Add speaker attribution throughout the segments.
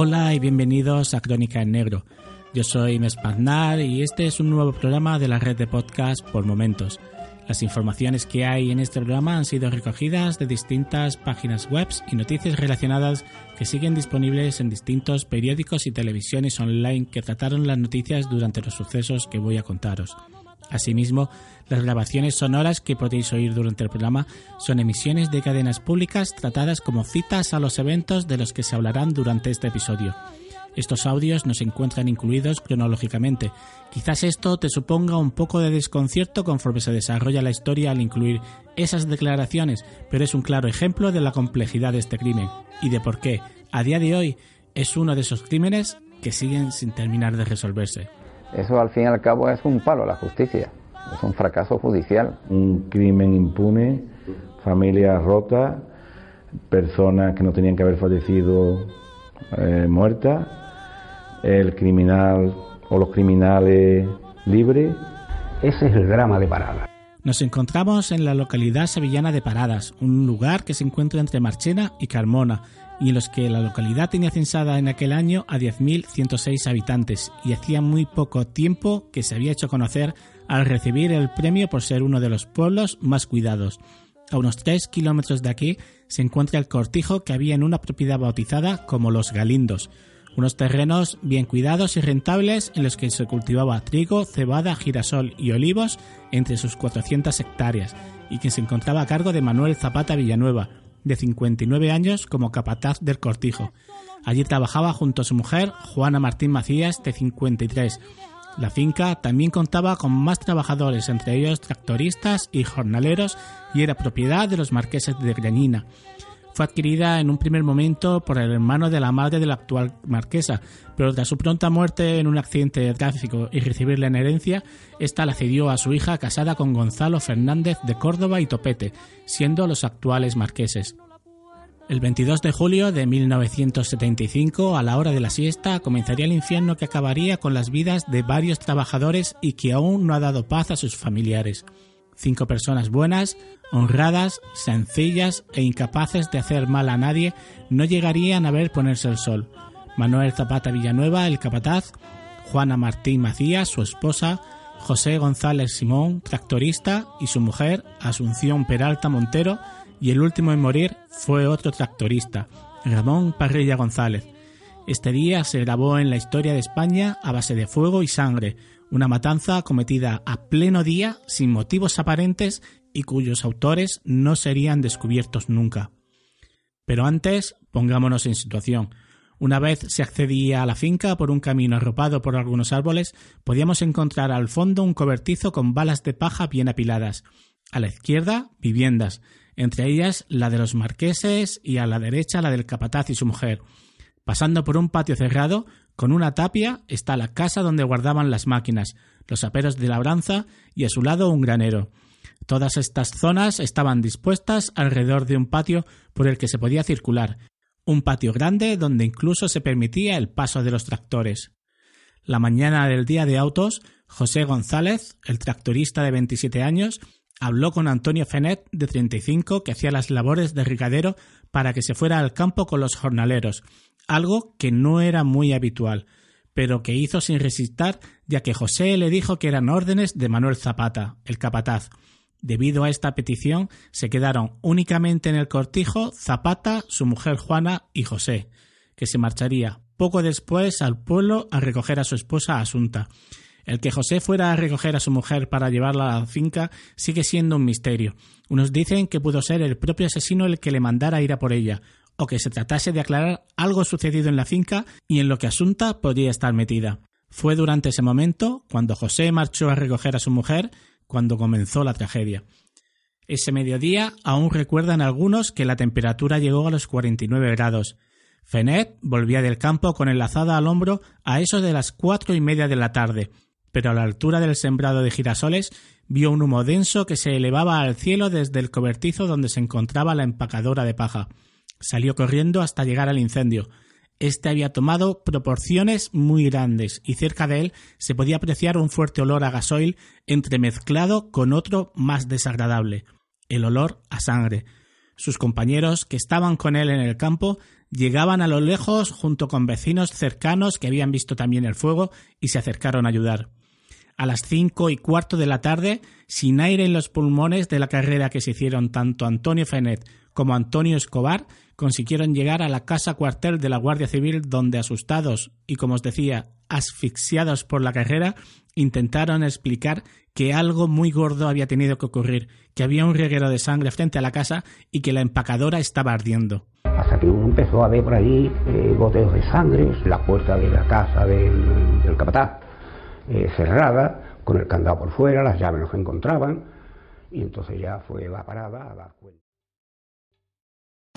Speaker 1: Hola y bienvenidos a Crónica en Negro. Yo soy Mespaznar y este es un nuevo programa de la red de podcast por momentos. Las informaciones que hay en este programa han sido recogidas de distintas páginas web y noticias relacionadas que siguen disponibles en distintos periódicos y televisiones online que trataron las noticias durante los sucesos que voy a contaros. Asimismo, las grabaciones sonoras que podéis oír durante el programa son emisiones de cadenas públicas tratadas como citas a los eventos de los que se hablarán durante este episodio. Estos audios no se encuentran incluidos cronológicamente. Quizás esto te suponga un poco de desconcierto conforme se desarrolla la historia al incluir esas declaraciones, pero es un claro ejemplo de la complejidad de este crimen y de por qué, a día de hoy, es uno de esos crímenes que siguen sin terminar de resolverse.
Speaker 2: Eso al fin y al cabo es un palo a la justicia, es un fracaso judicial.
Speaker 3: un crimen impune, familias rotas, personas que no tenían que haber fallecido eh, muertas, el criminal o los criminales libres.
Speaker 4: Ese es el drama de Parada.
Speaker 1: Nos encontramos en la localidad sevillana de Paradas, un lugar que se encuentra entre Marchena y Carmona, y en los que la localidad tenía censada en aquel año a 10.106 habitantes, y hacía muy poco tiempo que se había hecho conocer al recibir el premio por ser uno de los pueblos más cuidados. A unos 3 kilómetros de aquí se encuentra el cortijo que había en una propiedad bautizada como Los Galindos, unos terrenos bien cuidados y rentables en los que se cultivaba trigo, cebada, girasol y olivos entre sus 400 hectáreas, y que se encontraba a cargo de Manuel Zapata Villanueva, de 59 años como capataz del cortijo. Allí trabajaba junto a su mujer, Juana Martín Macías, de 53. La finca también contaba con más trabajadores, entre ellos tractoristas y jornaleros, y era propiedad de los marqueses de Granina. Fue adquirida en un primer momento por el hermano de la madre de la actual marquesa, pero tras su pronta muerte en un accidente de tráfico y recibirla en herencia, esta la cedió a su hija casada con Gonzalo Fernández de Córdoba y Topete, siendo los actuales marqueses. El 22 de julio de 1975, a la hora de la siesta, comenzaría el infierno que acabaría con las vidas de varios trabajadores y que aún no ha dado paz a sus familiares. Cinco personas buenas, honradas, sencillas e incapaces de hacer mal a nadie no llegarían a ver ponerse el sol. Manuel Zapata Villanueva, el capataz, Juana Martín Macías, su esposa, José González Simón, tractorista, y su mujer, Asunción Peralta Montero, y el último en morir fue otro tractorista, Ramón Parrilla González. Este día se grabó en la historia de España a base de fuego y sangre, una matanza cometida a pleno día sin motivos aparentes y cuyos autores no serían descubiertos nunca. Pero antes, pongámonos en situación. Una vez se accedía a la finca por un camino arropado por algunos árboles, podíamos encontrar al fondo un cobertizo con balas de paja bien apiladas. A la izquierda, viviendas, entre ellas la de los marqueses y a la derecha la del capataz y su mujer. Pasando por un patio cerrado, con una tapia, está la casa donde guardaban las máquinas, los aperos de labranza y a su lado un granero. Todas estas zonas estaban dispuestas alrededor de un patio por el que se podía circular, un patio grande donde incluso se permitía el paso de los tractores. La mañana del día de autos, José González, el tractorista de 27 años, habló con Antonio Fenet, de 35, que hacía las labores de rigadero para que se fuera al campo con los jornaleros, algo que no era muy habitual, pero que hizo sin resistir, ya que José le dijo que eran órdenes de Manuel Zapata, el capataz. Debido a esta petición, se quedaron únicamente en el cortijo Zapata, su mujer Juana y José, que se marcharía poco después al pueblo a recoger a su esposa Asunta. El que José fuera a recoger a su mujer para llevarla a la finca sigue siendo un misterio. Unos dicen que pudo ser el propio asesino el que le mandara ir a por ella, o que se tratase de aclarar algo sucedido en la finca y en lo que Asunta podría estar metida. Fue durante ese momento, cuando José marchó a recoger a su mujer, cuando comenzó la tragedia. Ese mediodía aún recuerdan algunos que la temperatura llegó a los 49 grados. Fenet volvía del campo con enlazada al hombro a eso de las cuatro y media de la tarde, pero a la altura del sembrado de girasoles vio un humo denso que se elevaba al cielo desde el cobertizo donde se encontraba la empacadora de paja. Salió corriendo hasta llegar al incendio. Este había tomado proporciones muy grandes y cerca de él se podía apreciar un fuerte olor a gasoil entremezclado con otro más desagradable, el olor a sangre. Sus compañeros que estaban con él en el campo llegaban a lo lejos junto con vecinos cercanos que habían visto también el fuego y se acercaron a ayudar. A las cinco y cuarto de la tarde, sin aire en los pulmones de la carrera que se hicieron tanto Antonio Fenet como Antonio Escobar, consiguieron llegar a la casa cuartel de la Guardia Civil donde asustados y, como os decía, asfixiados por la carrera, intentaron explicar que algo muy gordo había tenido que ocurrir, que había un reguero de sangre frente a la casa y que la empacadora estaba ardiendo.
Speaker 4: Hasta que uno empezó a ver por allí eh, de sangre, la puerta de la casa del, del capataz eh, cerrada, con el candado por fuera, las llaves no se encontraban, y entonces ya fue la parada a dar cuenta.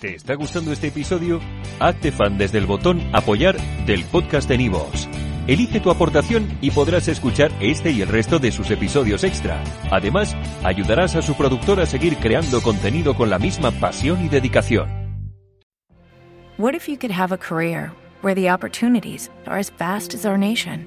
Speaker 5: ¿Te está gustando este episodio? Hazte fan desde el botón Apoyar del podcast de Nivos. Elige tu aportación y podrás escuchar este y el resto de sus episodios extra. Además, ayudarás a su productor a seguir creando contenido con la misma pasión y dedicación.
Speaker 6: What if you could have a career where the opportunities are as vast as our nation,